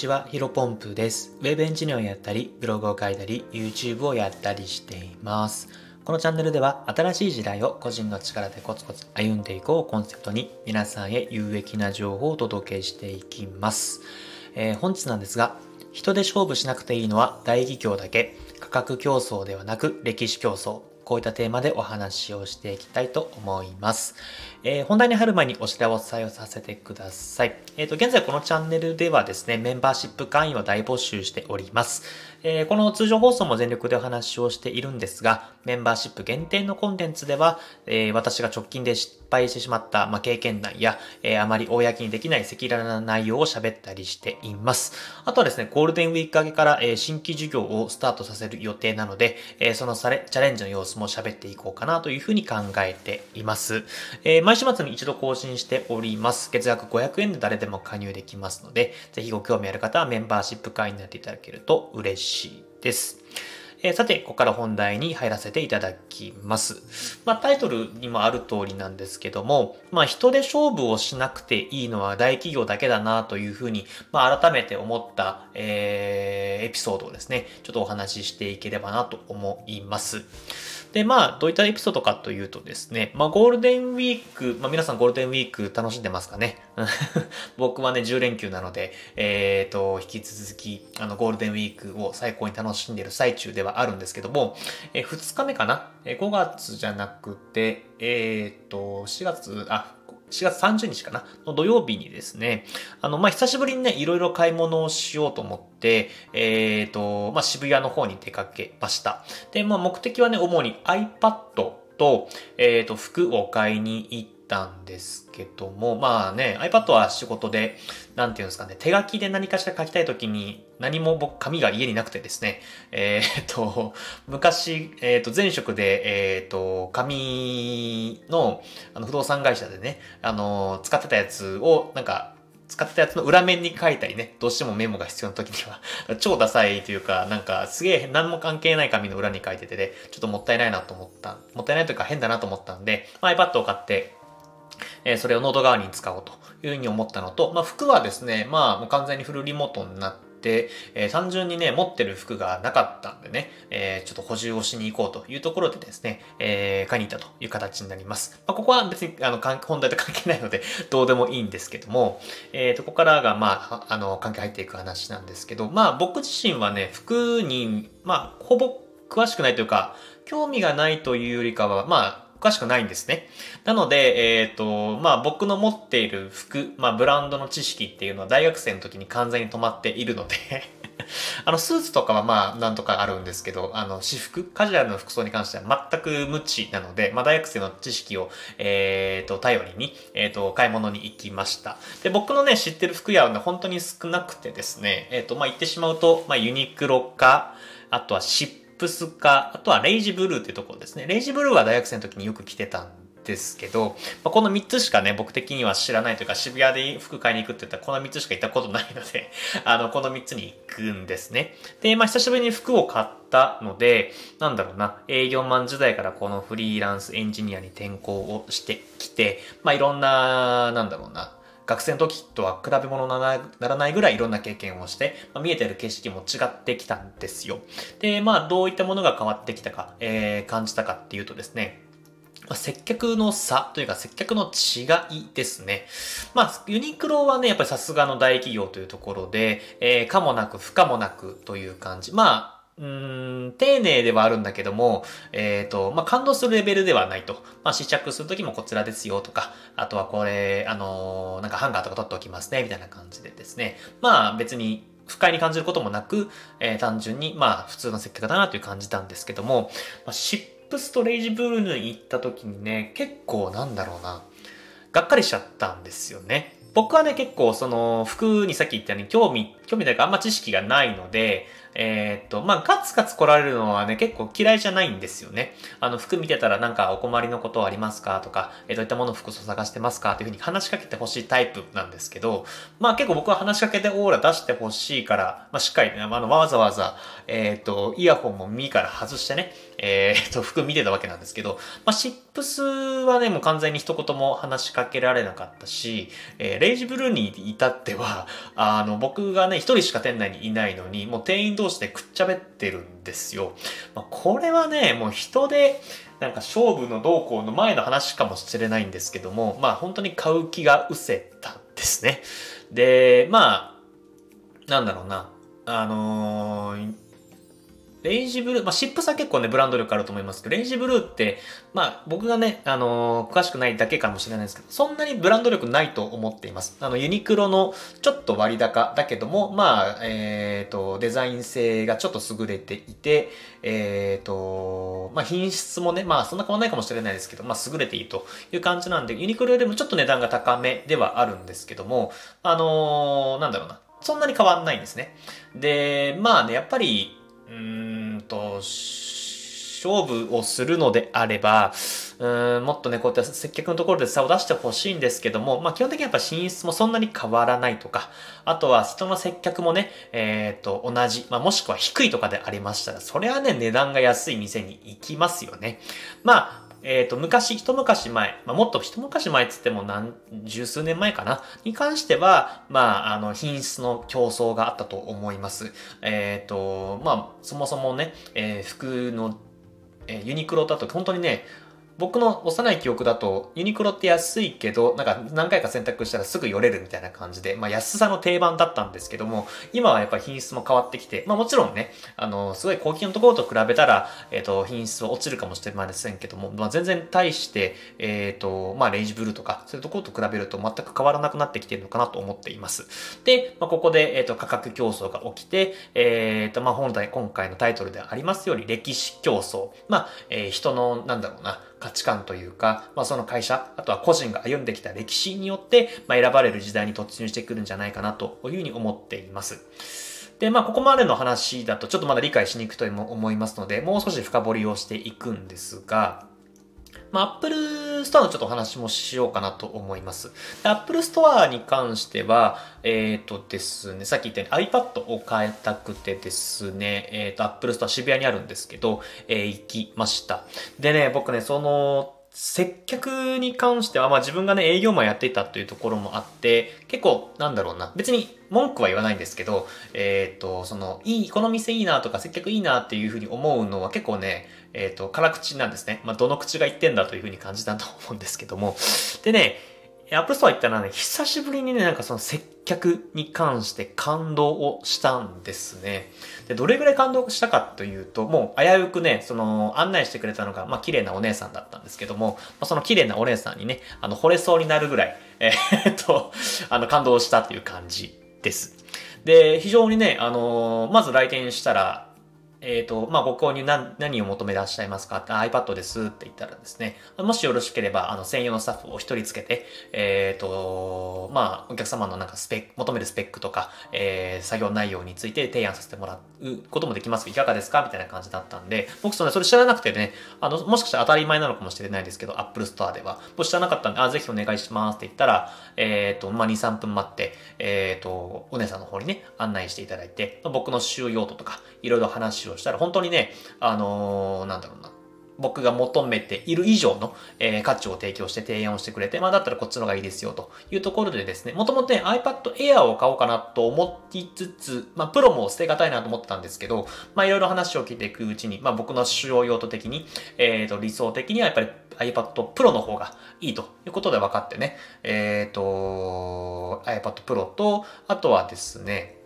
ちは、ヒロポンプです。ウェブエンジニアをやったり、ブログを書いたり、YouTube をやったりしています。このチャンネルでは、新しい時代を個人の力でコツコツ歩んでいこうをコンセプトに、皆さんへ有益な情報をお届けしていきます。えー、本日なんですが、人で勝負しなくていいのは大企業だけ、価格競争ではなく歴史競争。こういったテーマでお話をしていきたいと思います。えー、本題に入る前にお知らせをさせてください。えっ、ー、と、現在このチャンネルではですね、メンバーシップ会員を大募集しております。えー、この通常放送も全力でお話をしているんですが、メンバーシップ限定のコンテンツでは、えー、私が直近で失敗してしまった、まあ、経験談や、えー、あまり公にできない赤裸々な内容を喋ったりしています。あとはですね、ゴールデンウィーク明けから、えー、新規授業をスタートさせる予定なので、えー、そのされチャレンジの様子も喋っていこうかなというふうに考えています。えー、毎週末に一度更新しております。月額500円で誰でも加入できますので、ぜひご興味ある方はメンバーシップ会員になっていただけると嬉しいです。えー、さて、ここから本題に入らせていただきます。まあ、タイトルにもある通りなんですけども、まあ、人で勝負をしなくていいのは大企業だけだなというふうに、まあ、改めて思った、えー、エピソードをですね、ちょっとお話ししていければなと思います。で、まあ、どういったエピソードかというとですね、まあ、ゴールデンウィーク、まあ、皆さんゴールデンウィーク楽しんでますかね？僕はね、10連休なので、えっ、ー、と、引き続き、あの、ゴールデンウィークを最高に楽しんでいる最中ではあるんですけども、えー、2日目かな、えー、5月じゃなくて、えっ、と、4月、あ、4月30日かな？の土曜日にですね、あの、まあ、久しぶりにね、いろいろ買い物をしようと思って、えっ、ー、と、まあ、渋谷の方に出かけました。で、まあ、目的はね、主に iPad と、えっ、ー、と、服を買いに行っ、たんですけども、まあね、iPad は仕事で、なんていうんですかね、手書きで何かしら書きたいときに、何も僕、紙が家になくてですね、えー、っと、昔、えー、っと、前職で、えー、っと、紙の、あの、不動産会社でね、あの、使ってたやつを、なんか、使ってたやつの裏面に書いたりね、どうしてもメモが必要な時には 超ダサいというか、なんかすげえ何も関係ない紙の裏に書いててね、ちょっともったいないなと思った、もったいないというか変だなと思ったんで、まあ、iPad を買って、えそれをノート側に使おうというふうに思ったのと、まあ、服はですね、まあ、もう完全にフルリモートになって、えー、単純にね、持ってる服がなかったんでね、えー、ちょっと補充をしに行こうというところでですね、えー、買いに行ったという形になります。まあ、ここは別に、あの、本題と関係ないので、どうでもいいんですけども、えー、と、ここからが、まあ、あの、関係入っていく話なんですけど、まあ、僕自身はね、服に、まあ、ほぼ詳しくないというか、興味がないというよりかは、まあ、おかしくないんですね。なので、えっ、ー、と、まあ僕の持っている服、まあブランドの知識っていうのは大学生の時に完全に止まっているので あの、スーツとかはまあ、なんとかあるんですけど、あの、私服、カジュアルの服装に関しては全く無知なので、まあ、大学生の知識を、えっ、ー、と、頼りに、えっ、ー、と、買い物に行きました。で、僕のね、知ってる服屋はね、本当に少なくてですね、えっ、ー、と、まあ、言ってしまうと、まあ、ユニクロか、あとはシップスか、あとはレイジブルーっていうところですね。レイジブルーは大学生の時によく着てたんですけど、まあ、この3つしかね、僕的には知らないというか、渋谷で服買いに行くって言ったら、この3つしか行ったことないので あの、この3つに行くんですね。で、まあ、久しぶりに服を買ったので、なんだろうな、営業マン時代からこのフリーランスエンジニアに転向をしてきて、まあ、いろんな、なんだろうな、学生の時とは比べ物にならないぐらいいろんな経験をして、まあ、見えてる景色も違ってきたんですよ。で、まあ、どういったものが変わってきたか、えー、感じたかっていうとですね、ま、接客の差というか接客の違いですね。まあ、ユニクロはね、やっぱりさすがの大企業というところで、えー、かもなく不可もなくという感じ。まあ、うーん、丁寧ではあるんだけども、えっ、ー、と、まあ、感動するレベルではないと。まあ、試着するときもこちらですよとか、あとはこれ、あのー、なんかハンガーとか取っておきますね、みたいな感じでですね。まあ、別に不快に感じることもなく、えー、単純に、まあ、普通の接客だなという感じたんですけども、まあ、シップストレイジブルーに行った時にね、結構なんだろうな、がっかりしちゃったんですよね。僕はね、結構その服にさっき言ったように興味、興味というかあんま知識がないので、えー、っと、まあ、ガツガツ来られるのはね、結構嫌いじゃないんですよね。あの、服見てたらなんかお困りのことありますかとか、えー、どういったもの服装探してますかっていうふうに話しかけてほしいタイプなんですけど、まあ結構僕は話しかけてオーラ出してほしいから、まあしっかりね、あの、わざわざ、えっ、と、イヤホンも耳から外してね、えっ、と、服見てたわけなんですけど、まあシップスはね、もう完全に一言も話しかけられなかったし、えレイジブルーに至っては、あの、僕がね、一人しか店内にいないのに、もう店員同士でくっちゃべってるんですよ。まあ、これはね、もう人で、なんか勝負の動向の前の話かもしれないんですけども、まあ本当に買う気が失せたんですね。で、まあ、なんだろうな。あのー、レイジブルー、まあ、シップスは結構ね、ブランド力あると思いますけど、レイジブルーって、まあ、僕がね、あのー、詳しくないだけかもしれないですけど、そんなにブランド力ないと思っています。あの、ユニクロのちょっと割高だけども、まあ、えっ、ー、と、デザイン性がちょっと優れていて、えっ、ー、と、まあ、品質もね、まあ、そんな変わんないかもしれないですけど、まあ、優れていいという感じなんで、ユニクロよりもちょっと値段が高めではあるんですけども、あのなんだろうな。そんなに変わんないんですね。で、まあね、やっぱり、うんと、勝負をするのであれば、うんもっとね、こうやって接客のところで差を出してほしいんですけども、まあ基本的にやっぱ寝室もそんなに変わらないとか、あとは人の接客もね、えっ、ー、と、同じ、まあもしくは低いとかでありましたら、それはね、値段が安い店に行きますよね。まあ、えっ、ー、と、昔、一昔前、まあ、もっと一昔前って言っても何、十数年前かなに関しては、まあ、あの、品質の競争があったと思います。えっ、ー、と、まあ、そもそもね、えー、服の、えユニクロだと本当にね、僕の幼い記憶だと、ユニクロって安いけど、なんか何回か選択したらすぐ寄れるみたいな感じで、まあ安さの定番だったんですけども、今はやっぱり品質も変わってきて、まあもちろんね、あの、すごい高級のところと比べたら、えっ、ー、と、品質は落ちるかもしれませんけども、まあ全然対して、えっ、ー、と、まあレイジブルーとか、そういうところと比べると全く変わらなくなってきてるのかなと思っています。で、まあここで、えっ、ー、と、価格競争が起きて、えっ、と、まあ本来、今回のタイトルでありますように、歴史競争。まあ、え、人の、なんだろうな、価値観というか、まあ、その会社、あとは個人が歩んできた歴史によって、まあ、選ばれる時代に突入してくるんじゃないかなというふうに思っています。で、まあ、ここまでの話だとちょっとまだ理解しにくいと思いますので、もう少し深掘りをしていくんですが、まあ、Apple Store のちょっとお話もしようかなと思います。Apple Store に関しては、えっ、ー、とですね、さっき言ったように iPad を変えたくてですね、えっ、ー、と、Apple Store 渋谷にあるんですけど、えー、行きました。でね、僕ね、その、接客に関しては、まあ自分がね、営業マンやっていたというところもあって、結構、なんだろうな、別に文句は言わないんですけど、えっ、ー、と、その、いい、この店いいなとか接客いいなっていうふうに思うのは結構ね、えっ、ー、と、辛口なんですね。まあ、どの口が言ってんだというふうに感じたと思うんですけども。でね、アップルストア行ったらね、久しぶりにね、なんかその接客に関して感動をしたんですね。で、どれぐらい感動したかというと、もう危うくね、その案内してくれたのが、まあ綺麗なお姉さんだったんですけども、まあ、その綺麗なお姉さんにね、あの、惚れそうになるぐらい、えー、っと、あの、感動したという感じです。で、非常にね、あのー、まず来店したら、えっ、ー、と、まあ、ご購入何何を求めらっしゃいますか？って ?iPad ですって言ったらですね、もしよろしければ、あの、専用のスタッフを一人つけて、えっ、ー、と、まあ、お客様のなんかスペック、求めるスペックとか、えー、作業内容について提案させてもらうこともできます。いかがですか？みたいな感じだったんで、僕それ、それ知らなくてね、あの、もしかしたら当たり前なのかもしれないですけど、Apple Store では、僕知らなかったんで、あ、ぜひお願いしますって言ったら、えっ、ー、と、まあ、2、3分待って、えっ、と、お姉さんの方にね、案内していただいて、僕の使用用途とか、いろいろ話ををしたら、本当にね、あのー、なんだろうな、僕が求めている以上の、えー、価値を提供して提案をしてくれて、まあだったらこっちの方がいいですよと。いうところでですね、もともとね iPad Air を買おうかなと思いつつ、まあプロも捨てがたいなと思ってたんですけど、まあいろいろ話を聞いていくうちに、まあ僕の使用用途的に、えっ、ー、と理想的にはやっぱり iPad Pro の方がいいということで分かってね、えっ、ー、と iPad Pro と、あとはですね、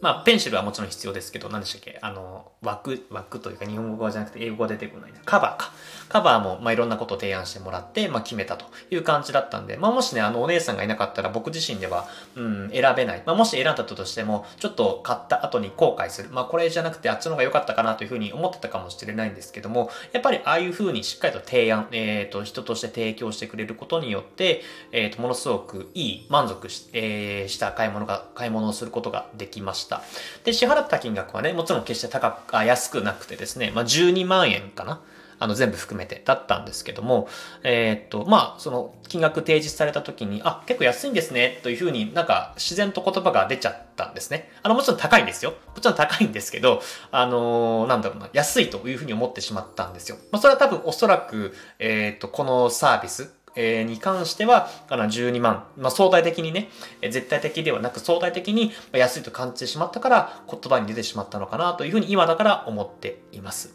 まあ、ペンシルはもちろん必要ですけど、何でしたっけ？あの、枠、枠というか日本語じゃなくて英語が出てこない。カバーか。カバーも、まあ、いろんなことを提案してもらって、まあ、決めたという感じだったんで、まあ、もしね、あの、お姉さんがいなかったら僕自身では、うん、選べない。まあ、もし選んだとしても、ちょっと買った後に後悔する。まあ、これじゃなくてあっちの方が良かったかなというふうに思ってたかもしれないんですけども、やっぱりああいうふうにしっかりと提案、えっ、ー、と、人として提供してくれることによって、えっ、ー、と、ものすごくいい、満足し,、えー、した買い物が、買い物をすることができました。で、支払った金額はね、もちろん決して高く、あ安くなくてですね、まあ、12万円かな。あの、全部含めてだったんですけども、えー、っと、まあ、その、金額提示された時に、あ、結構安いんですね、というふうになんか自然と言葉が出ちゃったんですね。あの、もちろん高いんですよ。もちろん高いんですけど、あのー、なんだろうな、安いというふうに思ってしまったんですよ。まあ、それは多分おそらく、えー、っと、このサービス、えに関しては、かな12万、まあ、相対的にね、絶対的ではなく相対的に安いと感じてしまったから言葉に出てしまったのかなというふうに今だから思っています。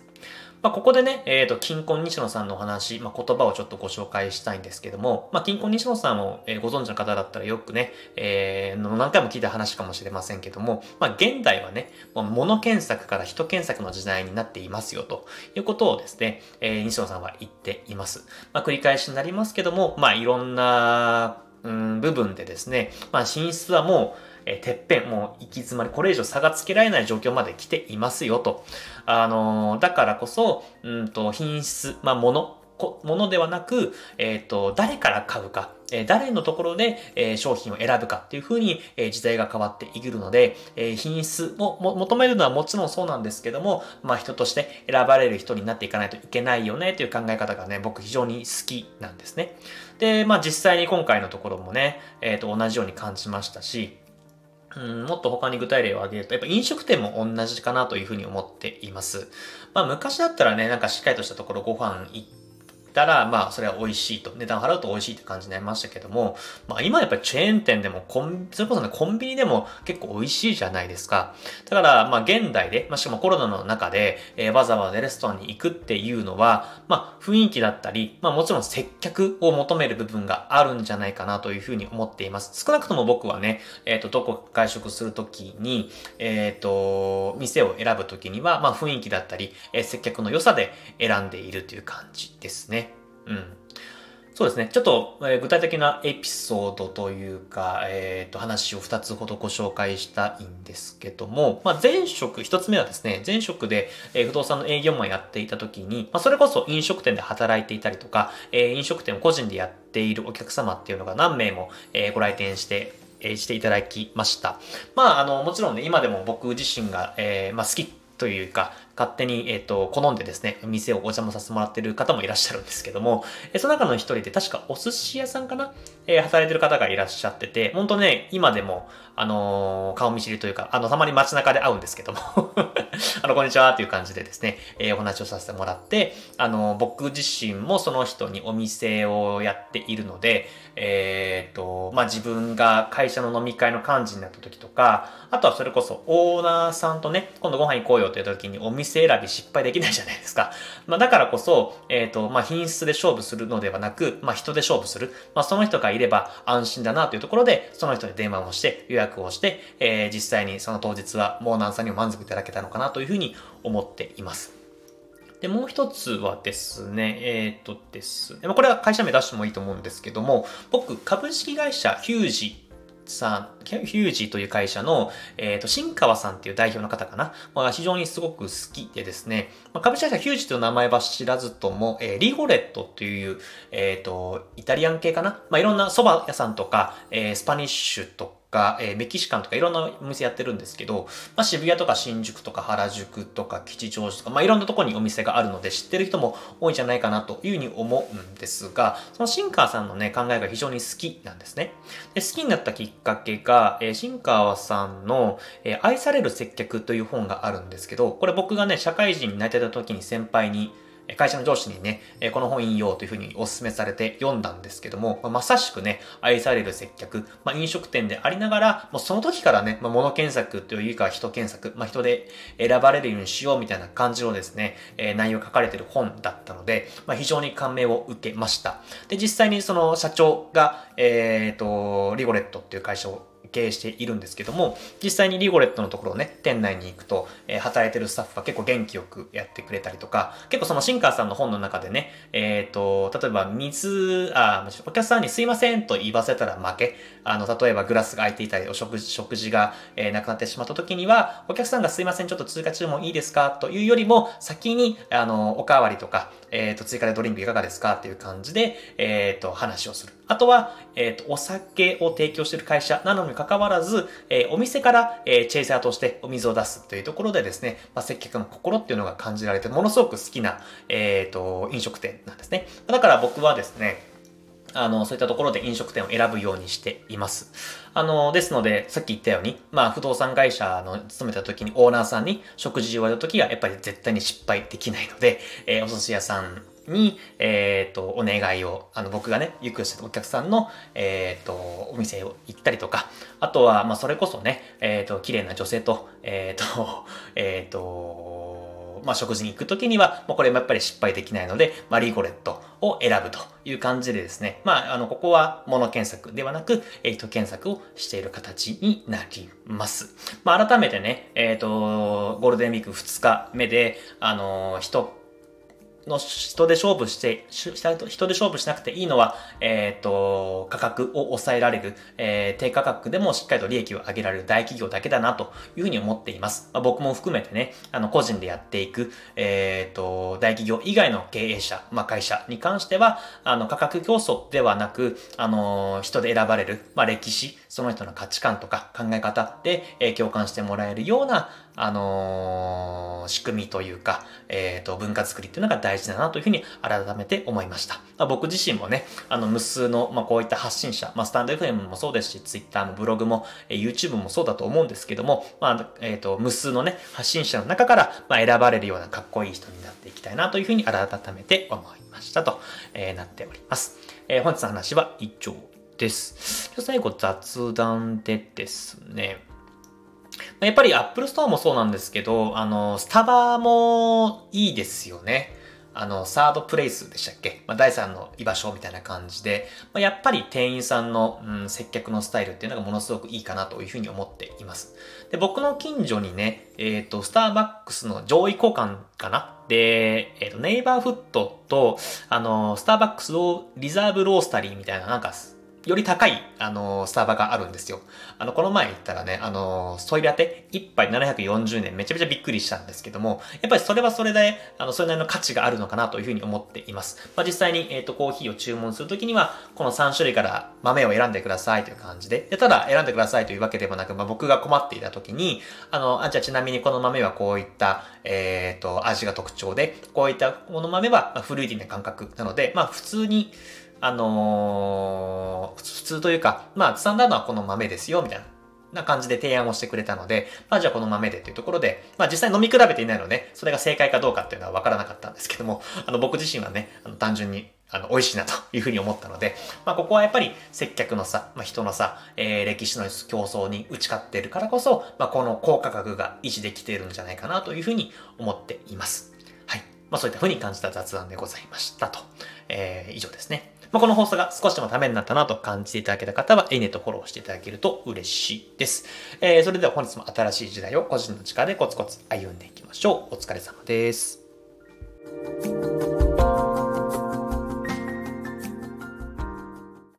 まあ、ここでね、えっ、ー、と、金婚西野さんのお話、まあ、言葉をちょっとご紹介したいんですけども、まあ、金婚西野さんを、ご存知の方だったらよくね、えー、何回も聞いた話かもしれませんけども、まあ、現代はね、物検索から人検索の時代になっていますよということをですね、えー、西野さんは言っています。まあ、繰り返しになりますけども、まあ、いろんな、うん、部分でですね、まあ、進出はもう、え、てっぺん、もう行き詰まり、これ以上差がつけられない状況まで来ていますよと。あの、だからこそ、うんと、品質、まあ、もの、ものではなく、えっ、ー、と、誰から買うか、え誰のところで、え商品を選ぶかっていうふうに、え時代が変わっていくるので、え品質を求めるのはもちろんそうなんですけども、まあ人として選ばれる人になっていかないといけないよねという考え方がね、僕非常に好きなんですね。で、まあ実際に今回のところもね、えっ、ー、と同じように感じましたし、うん、もっと他に具体例を挙げると、やっぱ飲食店も同じかなというふうに思っています。まあ昔だったらね、なんかしっかりとしたところご飯行ってたら、まあ、それは美味しいと、値段払うと美味しいって感じになりましたけども、まあ、今やっぱりチェーン店でもコン、それこそね、コンビニでも結構美味しいじゃないですか。だから、まあ、現代で、まあ、しかもコロナの中で、えー、わざわざレストランに行くっていうのは、まあ、雰囲気だったり、まあ、もちろん接客を求める部分があるんじゃないかなというふうに思っています。少なくとも僕はね、えっ、ー、と、どこ外食するときに、えっ、ー、と、店を選ぶときには、まあ、雰囲気だったり、えー、接客の良さで選んでいるという感じですね。うん。そうですね。ちょっと、えー、具体的なエピソードというか、えっ、ー、と、話を2つほどご紹介したいんですけども、まあ、前職、1つ目はですね、前職で、えー、不動産の営業マンやっていた時に、まあ、それこそ飲食店で働いていたりとか、えー、飲食店を個人でやっているお客様っていうのが何名も、えー、ご来店して、え、していただきました。まあ、あの、もちろんね、今でも僕自身が、えー、まあ、好きというか、勝手に、えっ、ー、と、好んでですね、店をお邪魔させてもらってる方もいらっしゃるんですけども、えその中の一人で確かお寿司屋さんかな？えー、働いてる方がいらっしゃってて、本当ね、今でも、あのー、顔見知りというか、あの、たまに街中で会うんですけども。あの、こんにちはっていう感じでですね、えー、お話をさせてもらって、あの、僕自身もその人にお店をやっているので、えっ、と、まあ、自分が会社の飲み会の幹事になった時とか、あとはそれこそオーナーさんとね、今度ご飯行こうよって言った時にお店選び失敗できないじゃないですか。まあ、だからこそ、えっ、と、まあ、品質で勝負するのではなく、まあ、人で勝負する。まあ、その人がいれば安心だなというところで、その人に電話をして予約をして、えー、実際にその当日はモーナーさんにも満足いただけたのかなというふうに思っています。で、もう一つはですね、えっ、とですね、これは会社名出してもいいと思うんですけども、僕、株式会社ヒュージさん、ヒュージという会社の、えっ、ー、と、新川さんっていう代表の方かな。まあ、非常にすごく好きでですね、まあ、株式会社ヒュージという名前は知らずとも、えー、リゴレットという、えっ、ー、と、イタリアン系かな。まあ、いろんな蕎麦屋さんとか、えー、スパニッシュとか、か、えー、メキシカンとかいろんなお店やってるんですけど、まあ、渋谷とか新宿とか原宿とか吉祥寺とか、まあ、いろんなとこにお店があるので知ってる人も多いんじゃないかなというふうに思うんですが、そのシンカーさんのね、考えが非常に好きなんですね。で好きになったきっかけが、えー、シンカーさんの、えー、愛される接客という本があるんですけど、これ僕がね、社会人になりた時に先輩に会社の上司にね、この本引用というふうにお勧めされて読んだんですけども、まさしくね、愛される接客、まあ、飲食店でありながら、もうその時からね、ま、物検索というか人検索、まあ、人で選ばれるようにしようみたいな感じのですね、内容書かれてる本だったので、まあ、非常に感銘を受けました。で、実際にその社長が、えっ、ー、と、リゴレットっていう会社を経営しているんですけども、実際にリゴレットのところをね、店内に行くと、えー、働いてるスタッフが結構元気よくやってくれたりとか、結構そのシンカーさんの本の中でね、えっ、ー、と、例えば水、あ、お客さんにすいませんと言わせたら負け、あの、例えばグラスが空いていたり、お食事、食事が、えー、なくなってしまった時には、お客さんがすいません、ちょっと通過注文いいですか？というよりも、先に、あの、おかわりとか、えっ、ー、と、追加でドリンクいかがですかっていう感じで、えっ、ー、と、話をする。あとは、えっ、ー、と、お酒を提供している会社なのにかかわらず、えお店から、えチェイサーとしてお水を出すというところでですね、まあ、接客の心っていうのが感じられて、ものすごく好きな、えっ、と、飲食店なんですね。だから僕はですね、あの、そういったところで飲食店を選ぶようにしています。あの、ですので、さっき言ったように、まあ、不動産会社の勤めた時にオーナーさんに食事を言われる時は、やっぱり絶対に失敗できないので、えー、お寿司屋さんに、えっ、と、お願いを、あの、僕がね、行くお客さんの、えっ、と、お店を行ったりとか、あとは、まあ、それこそね、えっ、と、綺麗な女性と、えっ、と、えっ、と、まあ、食事に行くときには、もうこれもやっぱり失敗できないので、マリーゴレットを選ぶという感じでですね、まあ、あの、ここは物検索ではなく、えっ、ー、と、検索をしている形になります。まあ、改めてね、えっ、ー、と、ゴールデンウィーク2日目で、あの、人、の人で勝負して、人で勝負しなくていいのは、えっ、ー、と、価格を抑えられる、えー、低価格でもしっかりと利益を上げられる大企業だけだなというふうに思っています。まあ、僕も含めてね、あの、個人でやっていく、えっ、ー、と、大企業以外の経営者、まあ、会社に関しては、あの、価格競争ではなく、あの、人で選ばれる、まあ、歴史、その人の価値観とか考え方で、えー、共感してもらえるような、あのー、仕組みというか、えっ、ー、と、文化作りっていうのが大事だなというふうに改めて思いました。まあ、僕自身もね、あの、無数の、まあ、こういった発信者、まあ、スタンド FM もそうですし、Twitter もブログも、えー、YouTube もそうだと思うんですけども、まあ、えっ、ー、と、無数のね、発信者の中から、まあ、選ばれるようなかっこいい人になっていきたいなというふうに改めて思いましたと、えー、なっております。えー、本日の話は以上です。最後雑談でですね、やっぱり Apple Store もそうなんですけど、あの、スタバもいいですよね。あの、サードプレイスでしたっけ、まあ、第3の居場所みたいな感じで、まあ、やっぱり店員さんの、うん、接客のスタイルっていうのがものすごくいいかなというふうに思っています。で、僕の近所にね、えっ、ー、と、スターバックスの上位交換かな？で、えっ、ー、と、ネイバーフットと、あの、スターバックスをリザーブロースタリーみたいな、なんか、より高い、あのー、スタバがあるんですよ。あの、この前行ったらね、あのー、ソイラテ1杯740年めちゃめちゃびっくりしたんですけども、やっぱりそれはそれで、あの、それなりの価値があるのかなというふうに思っています。まあ、実際に、えっ、ー、と、コーヒーを注文するときには、この3種類から豆を選んでくださいという感じで、でただ選んでくださいというわけでもなく、まあ、僕が困っていたときに、あの、あ、じゃあちなみにこの豆はこういった、えっ、と、味が特徴で、こういったこの豆は、まフルーティーな感覚なので、まあ、普通に、あのー、普通というか、まあ、スタンダードはこの豆ですよ、みたいな。な感じで提案をしてくれたので、まあじゃあこの豆でっていうところで、まあ実際飲み比べていないので、それが正解かどうかっていうのは分からなかったんですけども、あの僕自身はね、あの単純にあの、美味しいなというふうに思ったので、まあ、ここはやっぱり接客のさ、まあ、人のさ、えー、歴史の競争に打ち勝っているからこそ、まあ、この高価格が維持できているんじゃないかなというふうに思っています。はい。まあ、そういったふうに感じた雑談でございましたと。えー、以上ですね。まあ、この放送が少しでもためになったなと感じていただけた方は、いいねとフォローしていただけると嬉しいです。えー、それでは本日も新しい時代を個人の力でコツコツ歩んでいきましょう。お疲れ様です。